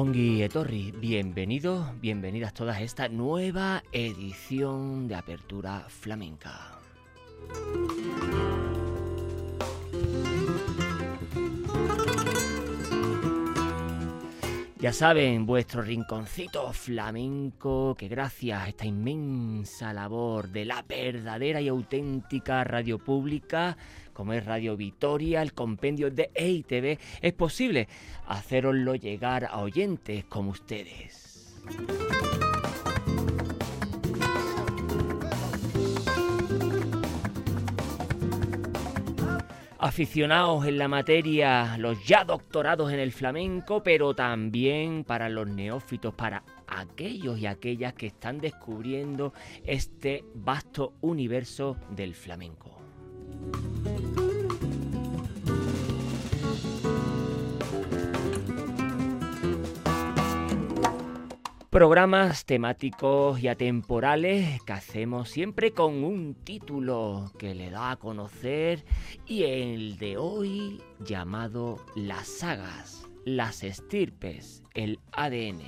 Ongi Etorri, bienvenidos, bienvenidas todas a esta nueva edición de Apertura Flamenca. Ya saben, vuestro rinconcito flamenco, que gracias a esta inmensa labor de la verdadera y auténtica radio pública, como es Radio Vitoria, el compendio de EITV, es posible haceroslo llegar a oyentes como ustedes. Aficionados en la materia, los ya doctorados en el flamenco, pero también para los neófitos, para aquellos y aquellas que están descubriendo este vasto universo del flamenco. Programas temáticos y atemporales que hacemos siempre con un título que le da a conocer y el de hoy llamado Las sagas, las estirpes, el ADN.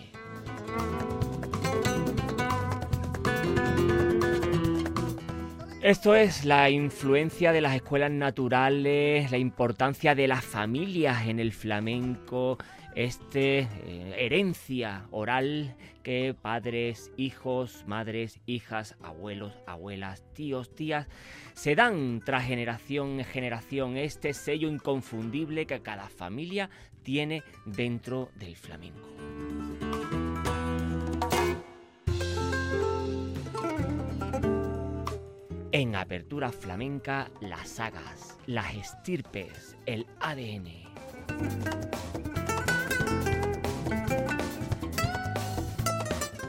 Esto es la influencia de las escuelas naturales, la importancia de las familias en el flamenco, este eh, herencia oral que padres, hijos, madres, hijas, abuelos, abuelas, tíos, tías se dan tras generación en generación este sello inconfundible que cada familia tiene dentro del flamenco. En Apertura Flamenca, las sagas, las estirpes, el ADN.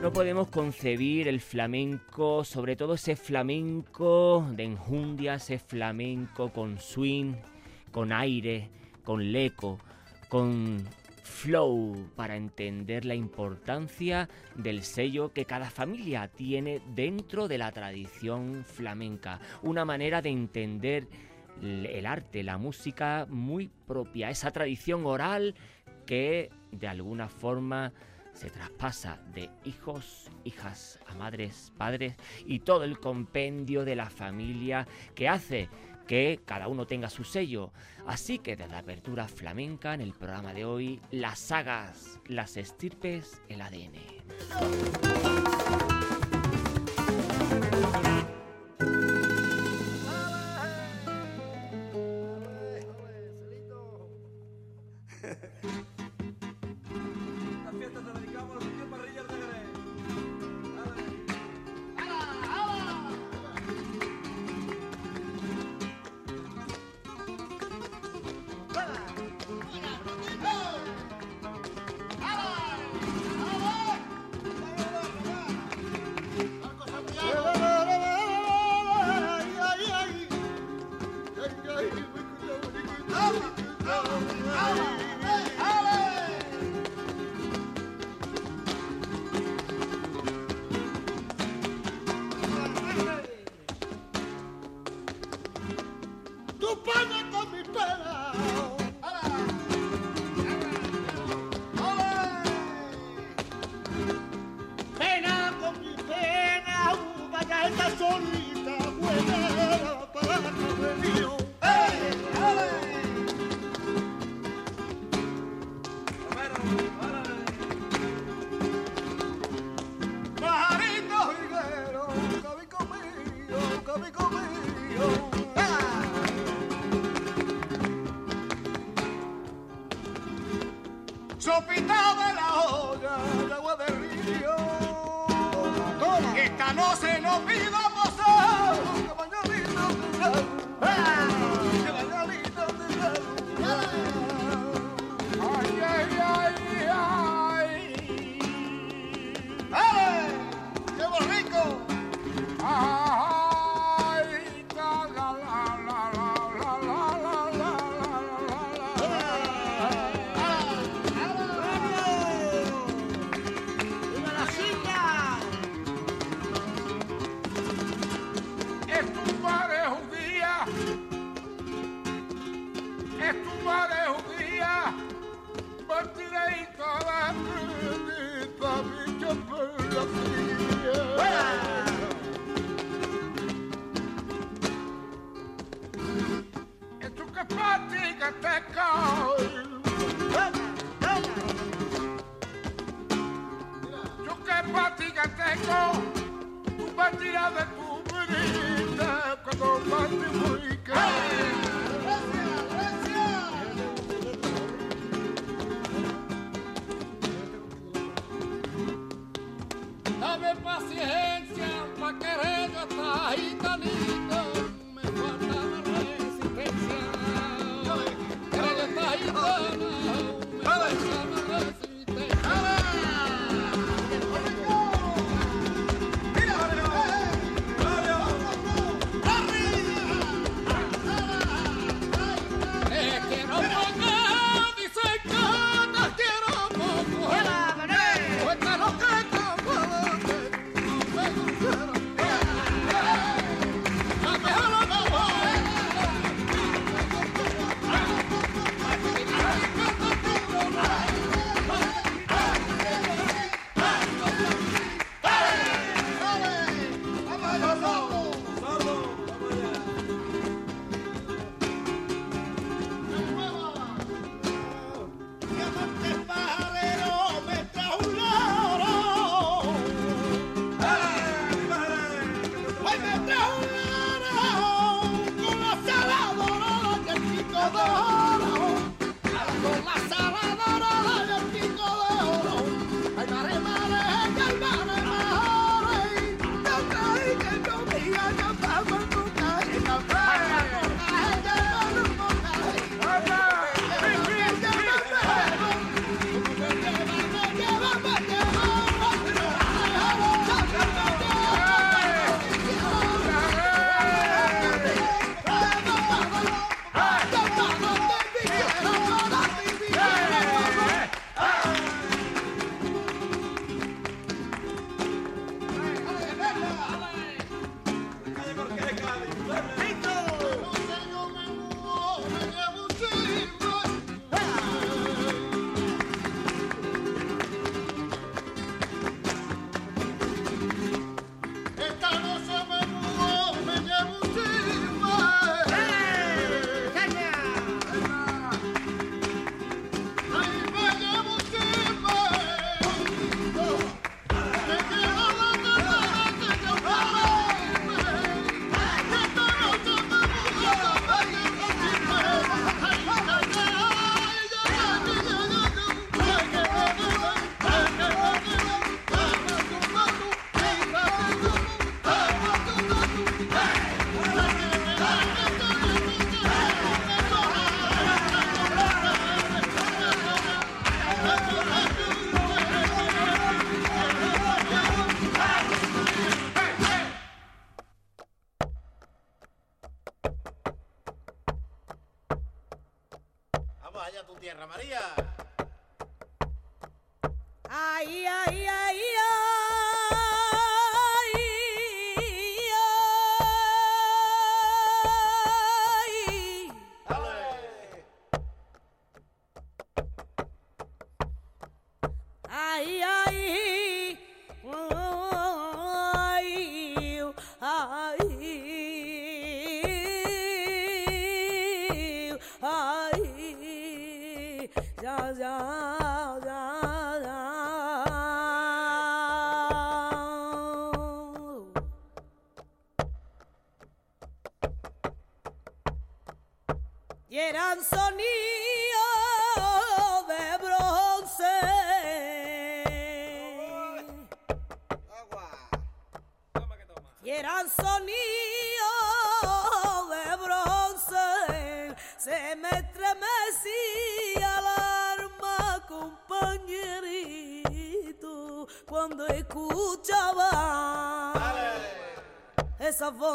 No podemos concebir el flamenco, sobre todo ese flamenco de enjundia, ese flamenco con swing, con aire, con leco, con flow, para entender la importancia del sello que cada familia tiene dentro de la tradición flamenca. Una manera de entender el arte, la música muy propia, esa tradición oral que de alguna forma se traspasa de hijos, hijas a madres, padres y todo el compendio de la familia que hace que cada uno tenga su sello. Así que desde la apertura flamenca en el programa de hoy, las sagas, las estirpes, el ADN. Ay, ay.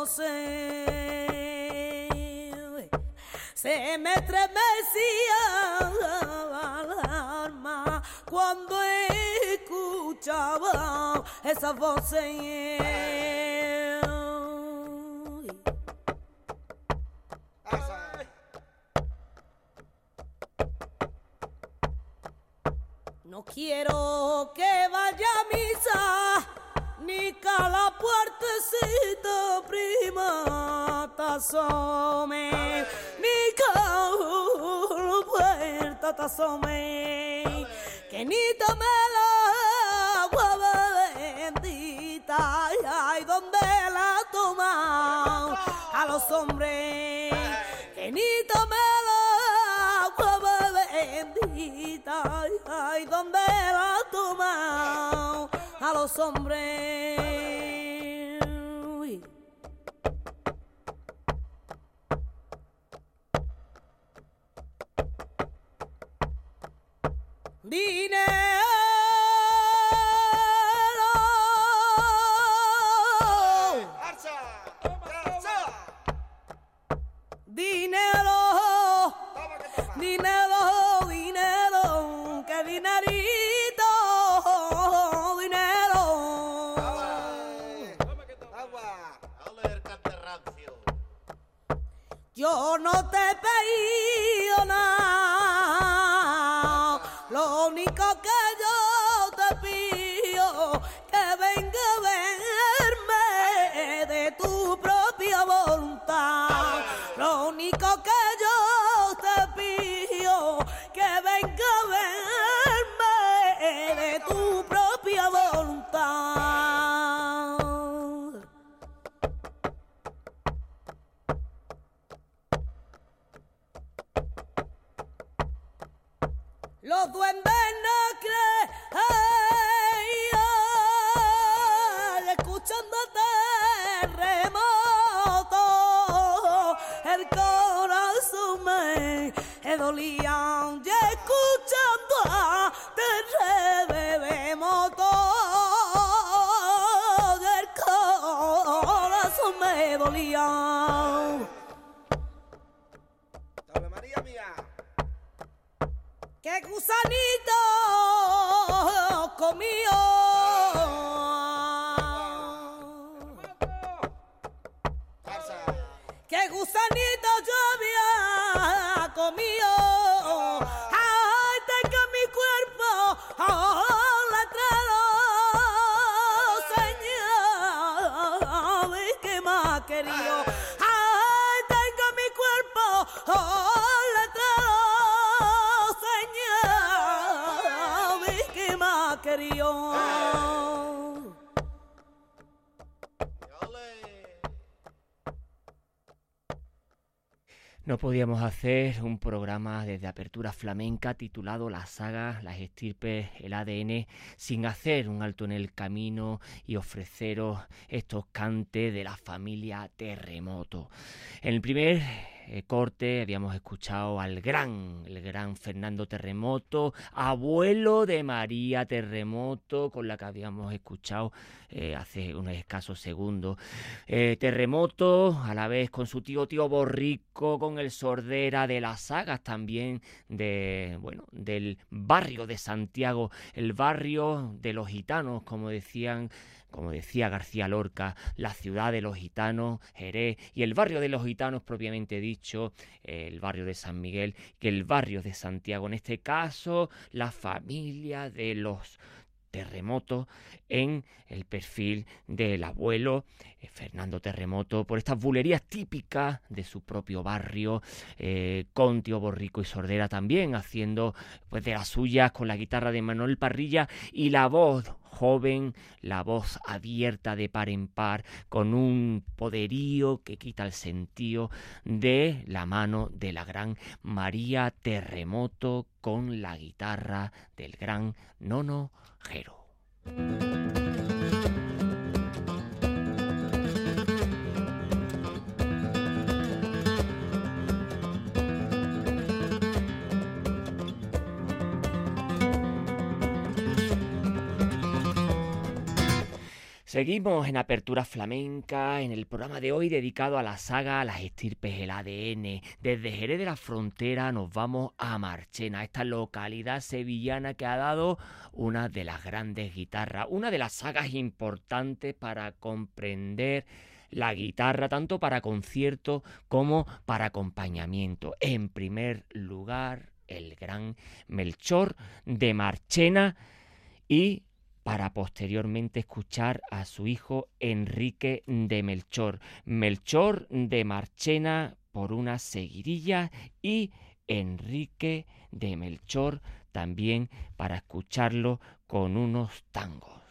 Se me estremecía la alma cuando escuchaba esa voz. No quiero que vaya a misa la puertecita prima tasome, la puerta tasome, que ni tome la agua bendita, ay, donde la toma a los hombres, que ni tome la agua bendita, ay, donde la toma a los hombres. Meaning. Un programa desde Apertura Flamenca titulado La saga, las estirpes, el ADN, sin hacer un alto en el camino y ofreceros estos cantes de la familia Terremoto. En el primer eh, corte habíamos escuchado al gran, el gran Fernando Terremoto, abuelo de María Terremoto, con la que habíamos escuchado eh, hace unos escasos segundos. Eh, Terremoto, a la vez con su tío tío Borrico, con el sordera de las sagas también de bueno del barrio de Santiago, el barrio de los gitanos, como decían como decía García Lorca, la ciudad de los gitanos, Jerez, y el barrio de los gitanos propiamente dicho, el barrio de San Miguel, que el barrio de Santiago, en este caso, la familia de los terremotos en el perfil del abuelo eh, Fernando Terremoto por estas bulerías típicas de su propio barrio eh, con Tío Borrico y Sordera también haciendo pues de las suyas con la guitarra de Manuel Parrilla y la voz joven, la voz abierta de par en par, con un poderío que quita el sentido de la mano de la gran María Terremoto con la guitarra del gran Nono Jero. Seguimos en Apertura Flamenca, en el programa de hoy dedicado a la saga Las estirpes, el ADN. Desde Jerez de la Frontera nos vamos a Marchena, esta localidad sevillana que ha dado una de las grandes guitarras, una de las sagas importantes para comprender la guitarra, tanto para concierto como para acompañamiento. En primer lugar, el gran Melchor de Marchena y para posteriormente escuchar a su hijo Enrique de Melchor, Melchor de Marchena por una seguidilla y Enrique de Melchor también para escucharlo con unos tangos.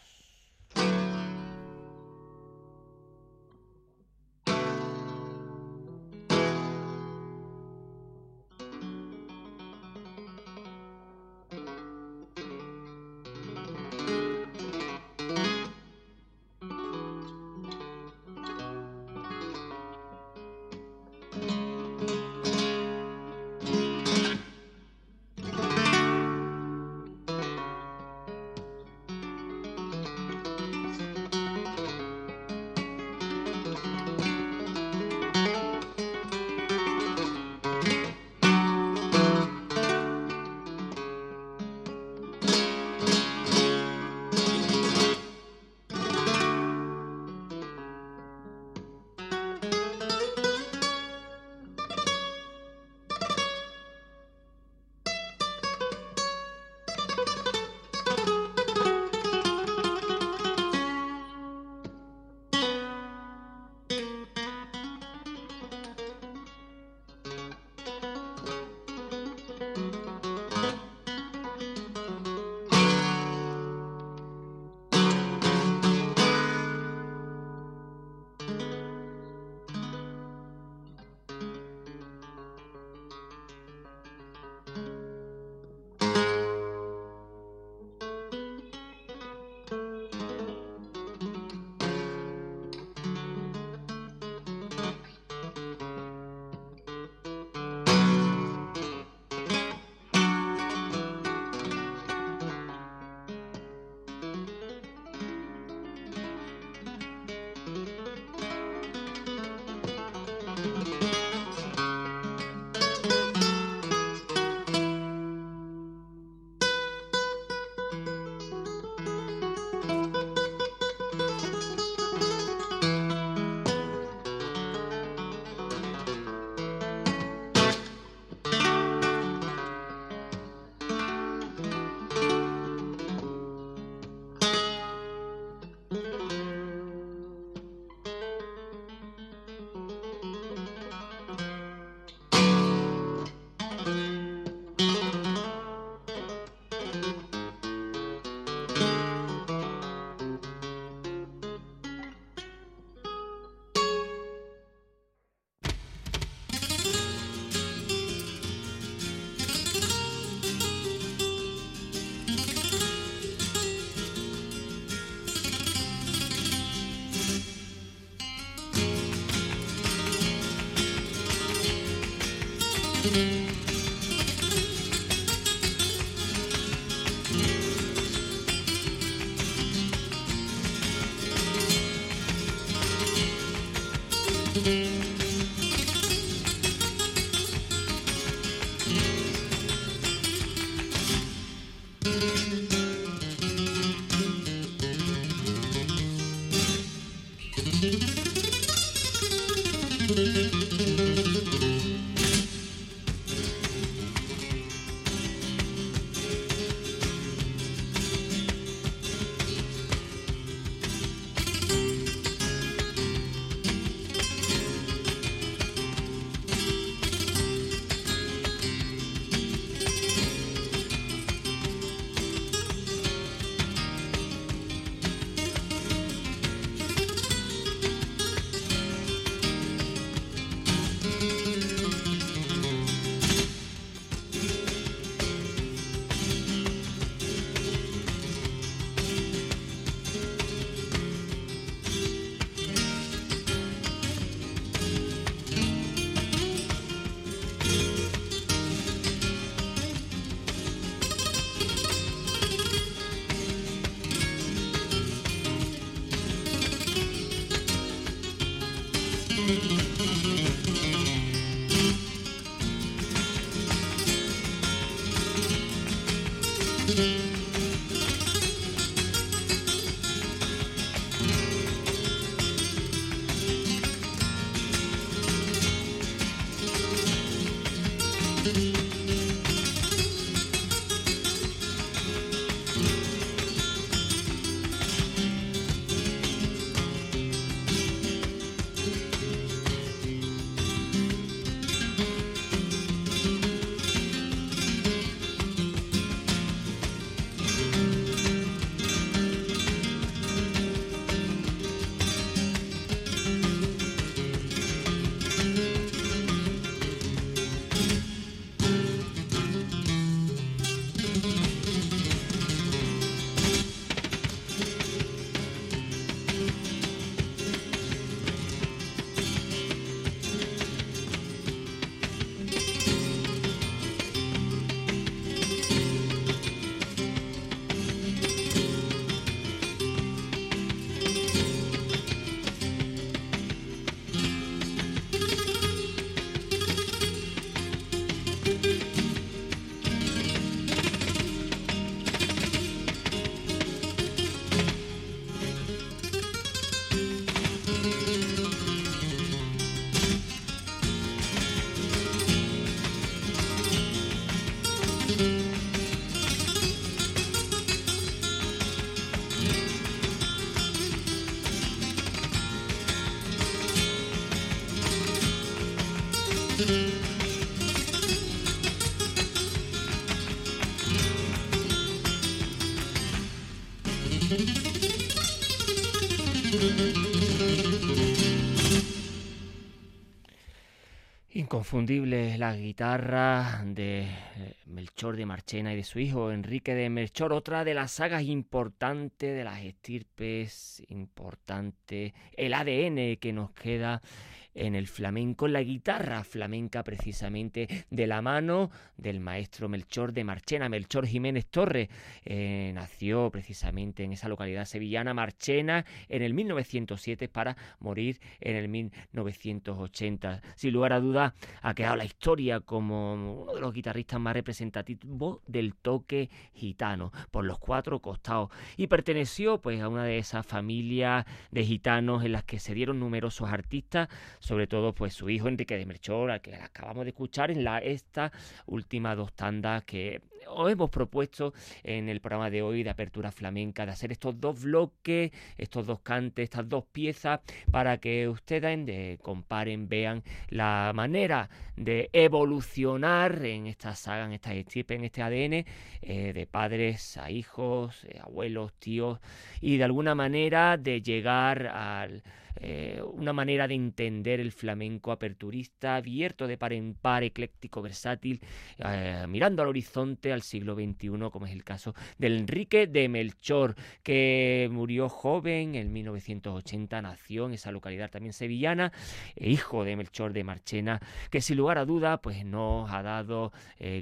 Inconfundible la guitarra de eh, Melchor de Marchena y de su hijo Enrique de Melchor, otra de las sagas importantes de las estirpes, importante el ADN que nos queda en el flamenco, la guitarra flamenca precisamente de la mano del maestro Melchor de Marchena, Melchor Jiménez Torres. Eh, nació precisamente en esa localidad sevillana, Marchena, en el 1907 para morir en el 1980. Sin lugar a dudas, ha quedado la historia como uno de los guitarristas más representativos del toque gitano, por los cuatro costados. Y perteneció pues a una de esas familias de gitanos en las que se dieron numerosos artistas, sobre todo pues su hijo Enrique de Melchor, al que acabamos de escuchar en la, esta última dos tandas que os hemos propuesto en el programa de hoy de Apertura Flamenca, de hacer estos dos bloques, estos dos cantes, estas dos piezas, para que ustedes de, comparen, vean la manera de evolucionar en esta saga, en esta estirpe, en este ADN, eh, de padres a hijos, eh, abuelos, tíos, y de alguna manera de llegar al eh, una manera de entender el flamenco aperturista, abierto de par en par, ecléctico, versátil, mirando al horizonte al siglo XXI, como es el caso del Enrique de Melchor, que murió joven en 1980, nació en esa localidad también sevillana, eh, hijo de Melchor de Marchena, que sin lugar a duda pues nos ha dado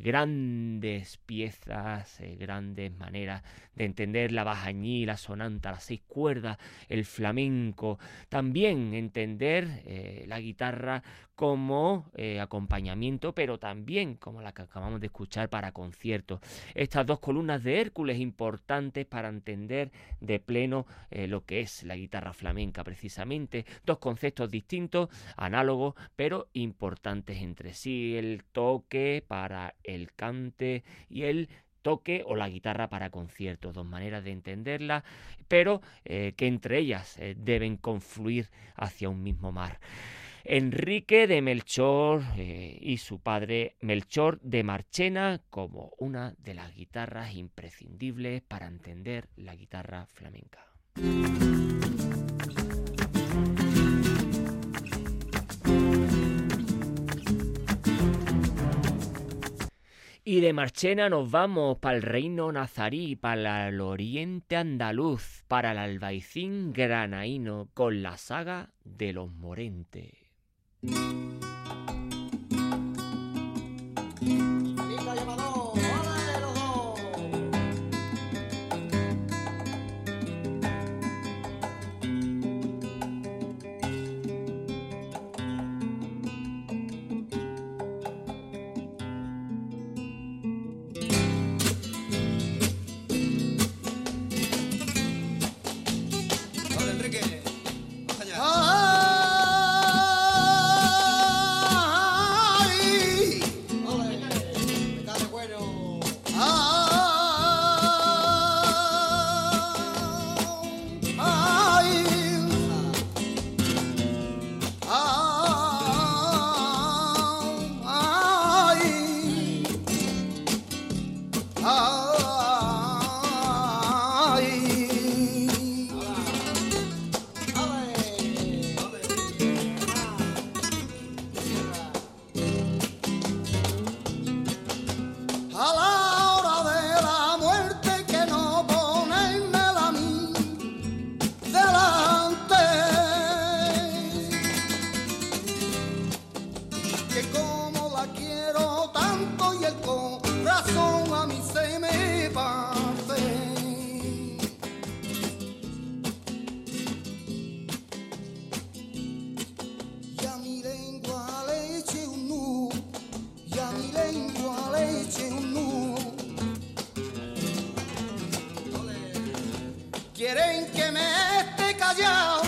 grandes piezas, grandes maneras de entender la bajañí, la sonanta, las seis cuerdas, el flamenco, también entender eh, la guitarra como eh, acompañamiento, pero también como la que acabamos de escuchar para conciertos. Estas dos columnas de Hércules importantes para entender de pleno eh, lo que es la guitarra flamenca, precisamente. Dos conceptos distintos, análogos, pero importantes entre sí. El toque para el cante y el toque o la guitarra para conciertos, dos maneras de entenderla, pero eh, que entre ellas deben confluir hacia un mismo mar. Enrique de Melchor eh, y su padre Melchor de Marchena como una de las guitarras imprescindibles para entender la guitarra flamenca. Y de Marchena nos vamos para el reino nazarí, para el oriente andaluz, para el albaicín granaíno, con la saga de los Morentes. thank you Quieren que me esté callado.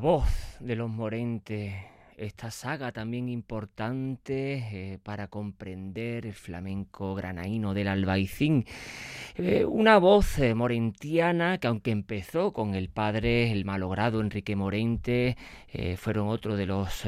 Voz de los Morentes, esta saga también importante eh, para comprender el flamenco granaíno del Albaicín. Eh, una voz eh, morentiana que aunque empezó con el padre, el malogrado Enrique Morente, fueron otro de los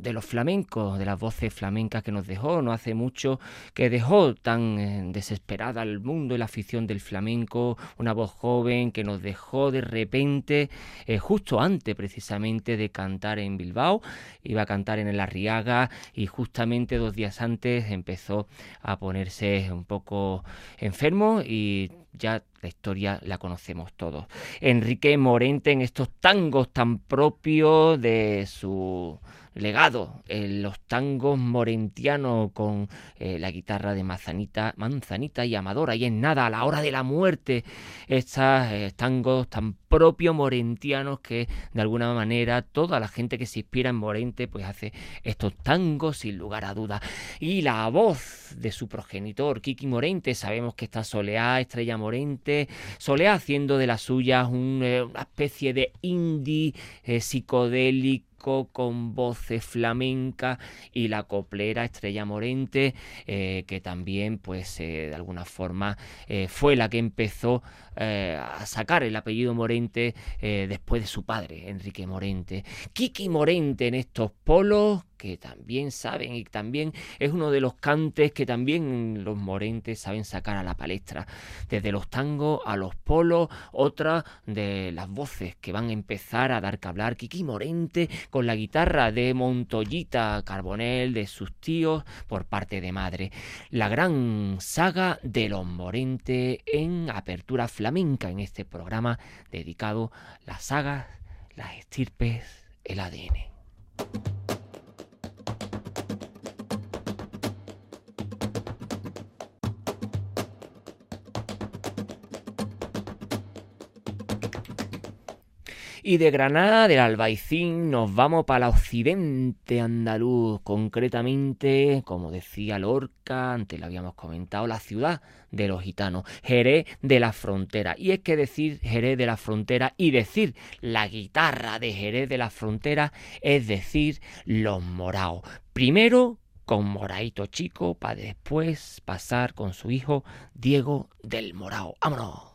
de los flamencos, de las voces flamencas que nos dejó no hace mucho, que dejó tan eh, desesperada al mundo y la afición del flamenco, una voz joven que nos dejó de repente, eh, justo antes precisamente de cantar en Bilbao, iba a cantar en el Arriaga y justamente dos días antes empezó a ponerse un poco enfermo y ya la historia la conocemos todos. Enrique Morente en estos tangos tan propios de su legado en los tangos morentianos con eh, la guitarra de Manzanita, Manzanita y Amadora. Y en nada a la hora de la muerte estos eh, tangos tan propios morentianos que de alguna manera toda la gente que se inspira en Morente pues hace estos tangos sin lugar a dudas. Y la voz de su progenitor Kiki Morente sabemos que está Soleá Estrella Morente. Soleá haciendo de las suyas eh, una especie de indie psicodélico con voces flamenca y la coplera Estrella Morente, eh, que también, pues, eh, de alguna forma eh, fue la que empezó a sacar el apellido Morente después de su padre, Enrique Morente. Kiki Morente en estos polos que también saben y también es uno de los cantes que también los morentes saben sacar a la palestra. Desde los tangos a los polos, otra de las voces que van a empezar a dar que hablar. Kiki Morente con la guitarra de Montoyita Carbonel, de sus tíos por parte de madre. La gran saga de los morentes en apertura flamenca en este programa dedicado a las sagas, las estirpes, el ADN. Y de Granada, del Albaicín, nos vamos para el occidente andaluz, concretamente, como decía Lorca, antes lo habíamos comentado, la ciudad de los gitanos, Jerez de la Frontera. Y es que decir Jerez de la Frontera y decir la guitarra de Jerez de la Frontera es decir los moraos. Primero con Moraito Chico para después pasar con su hijo Diego del Morao. ¡Vámonos!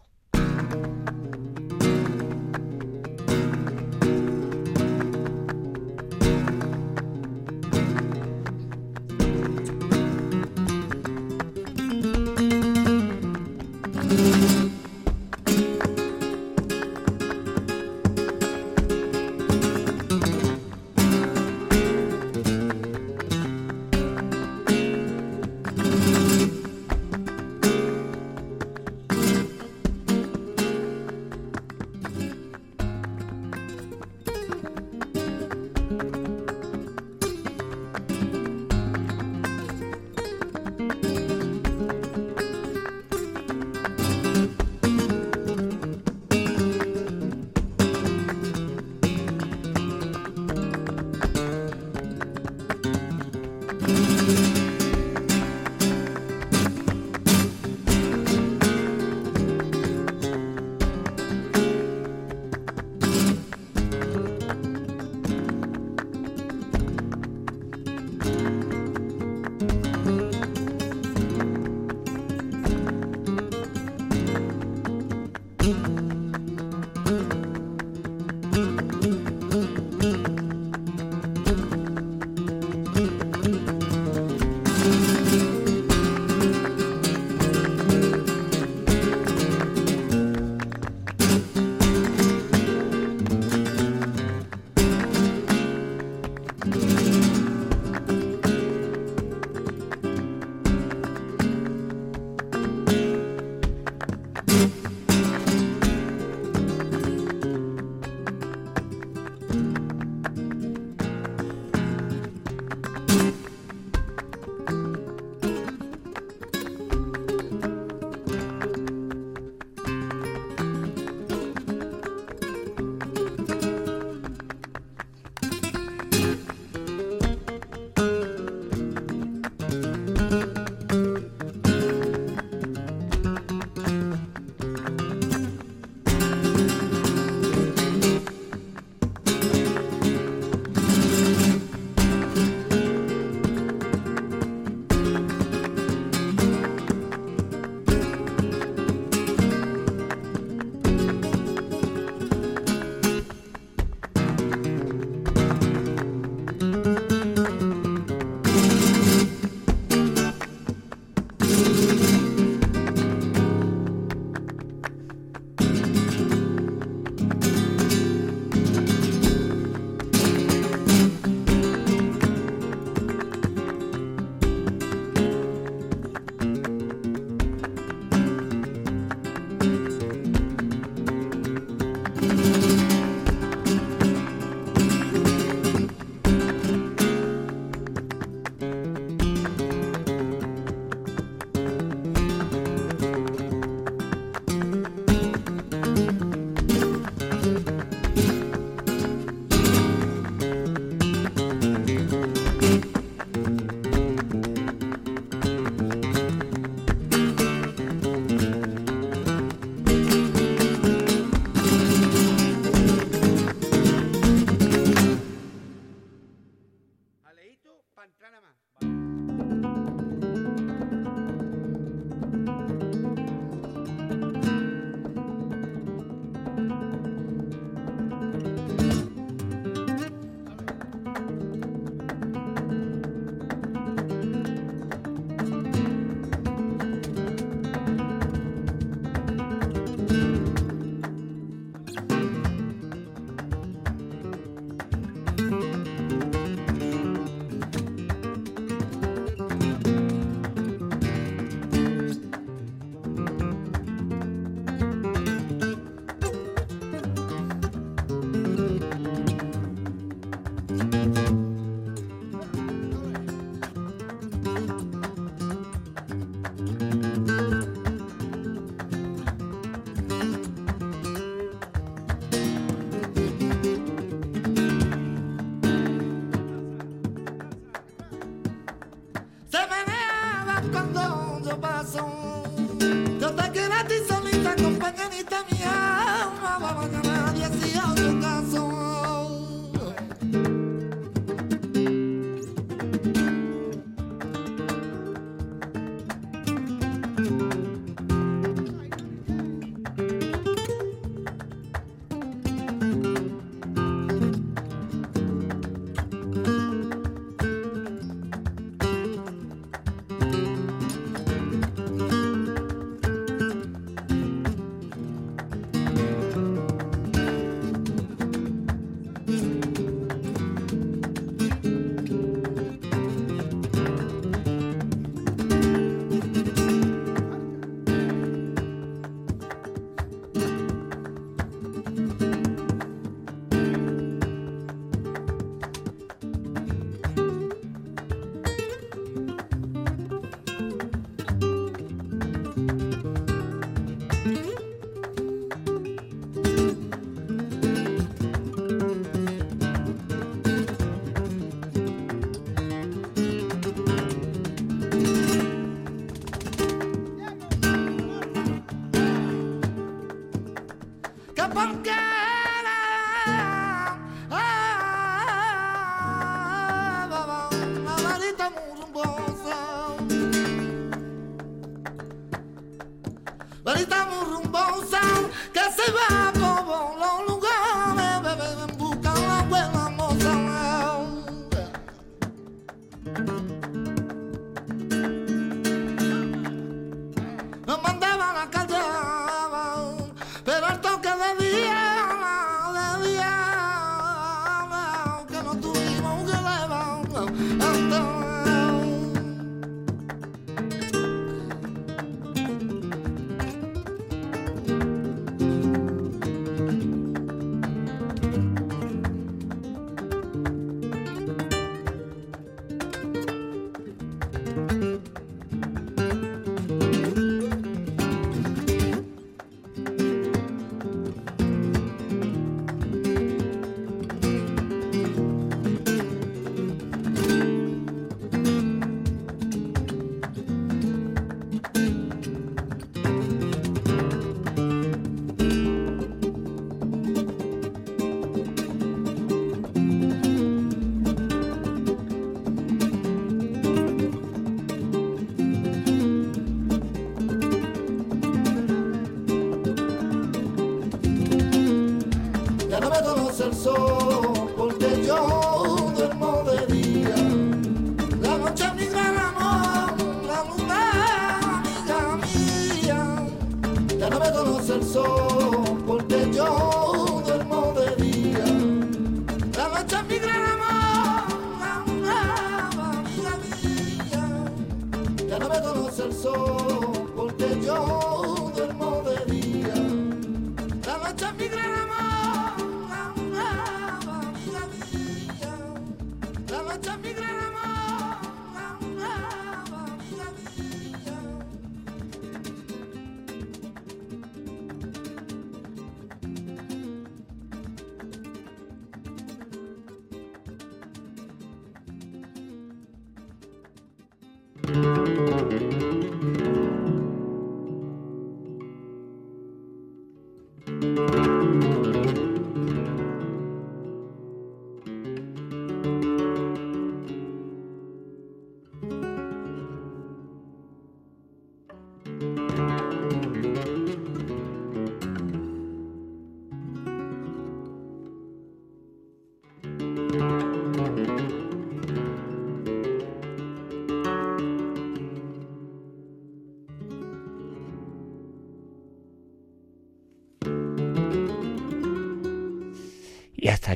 of the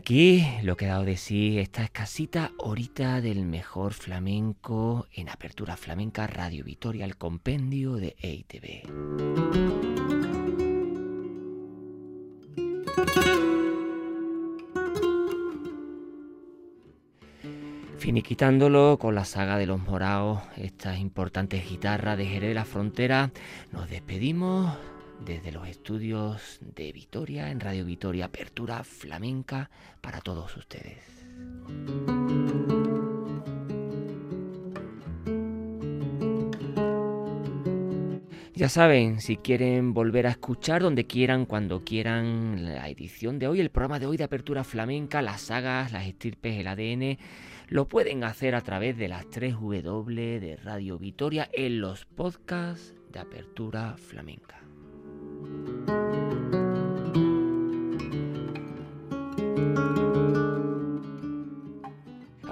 Aquí lo que ha dado de sí esta escasita horita del mejor flamenco en Apertura Flamenca Radio Vitoria, el compendio de EITV. Finiquitándolo con la saga de los moraos, estas importantes guitarras de Jerez de la Frontera, nos despedimos desde los estudios de Vitoria, en Radio Vitoria, Apertura Flamenca para todos ustedes. Ya saben, si quieren volver a escuchar donde quieran, cuando quieran, la edición de hoy, el programa de hoy de Apertura Flamenca, las sagas, las estirpes, el ADN, lo pueden hacer a través de las 3 W de Radio Vitoria en los podcasts de Apertura Flamenca.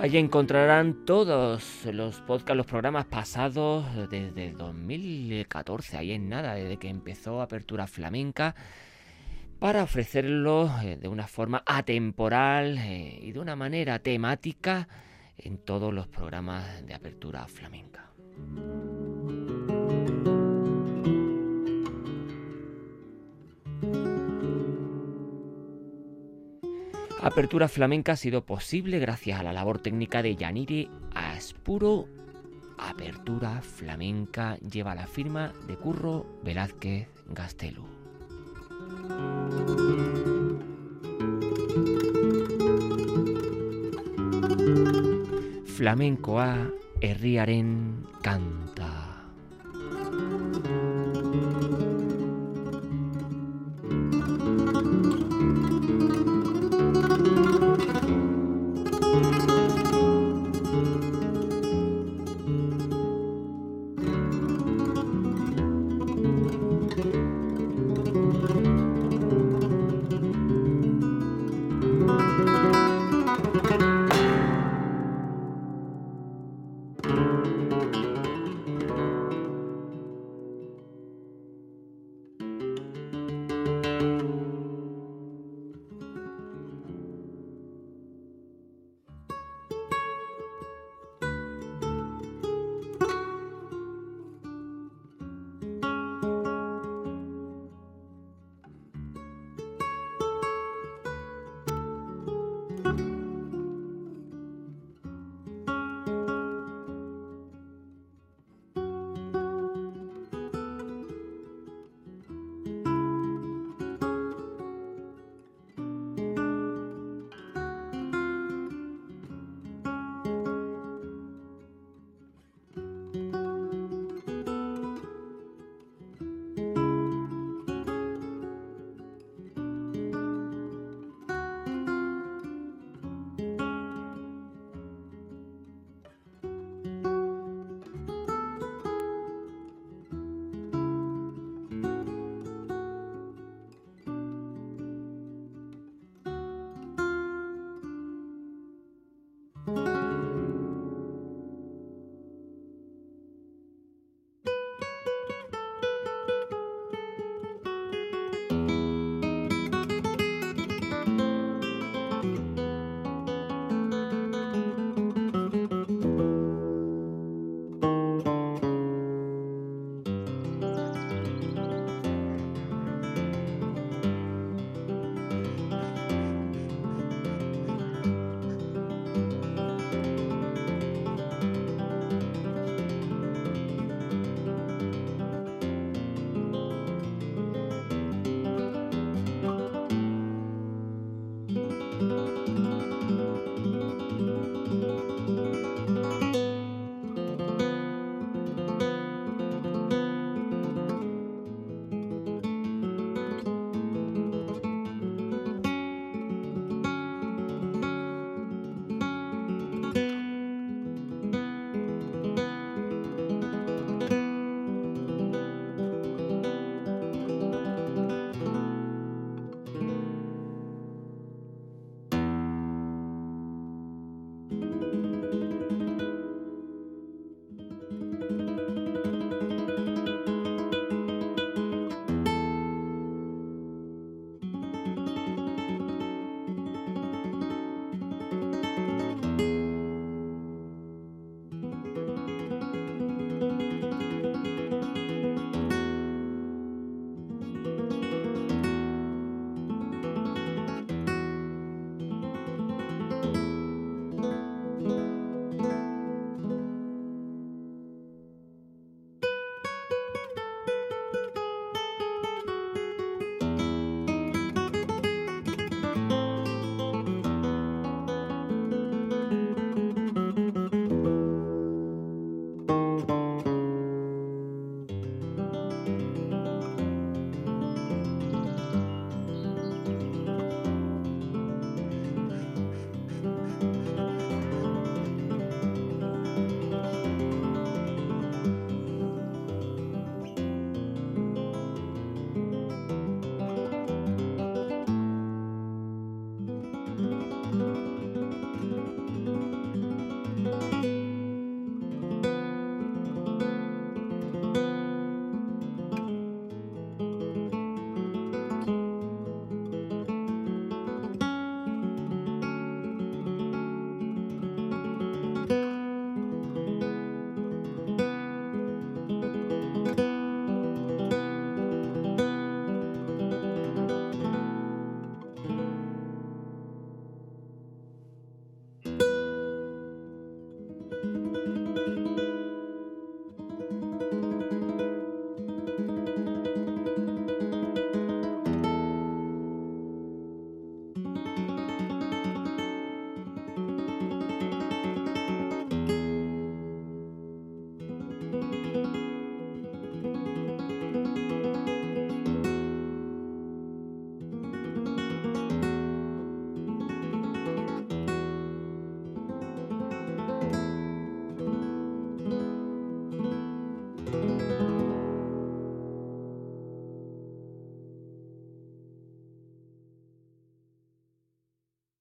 Allí encontrarán todos los podcasts, los programas pasados desde 2014, ahí en nada, desde que empezó Apertura Flamenca, para ofrecerlos eh, de una forma atemporal eh, y de una manera temática en todos los programas de Apertura Flamenca. Apertura Flamenca ha sido posible gracias a la labor técnica de Yanire Aspuro. Apertura Flamenca lleva la firma de Curro Velázquez Gastelu. Flamencoa herriaren canta.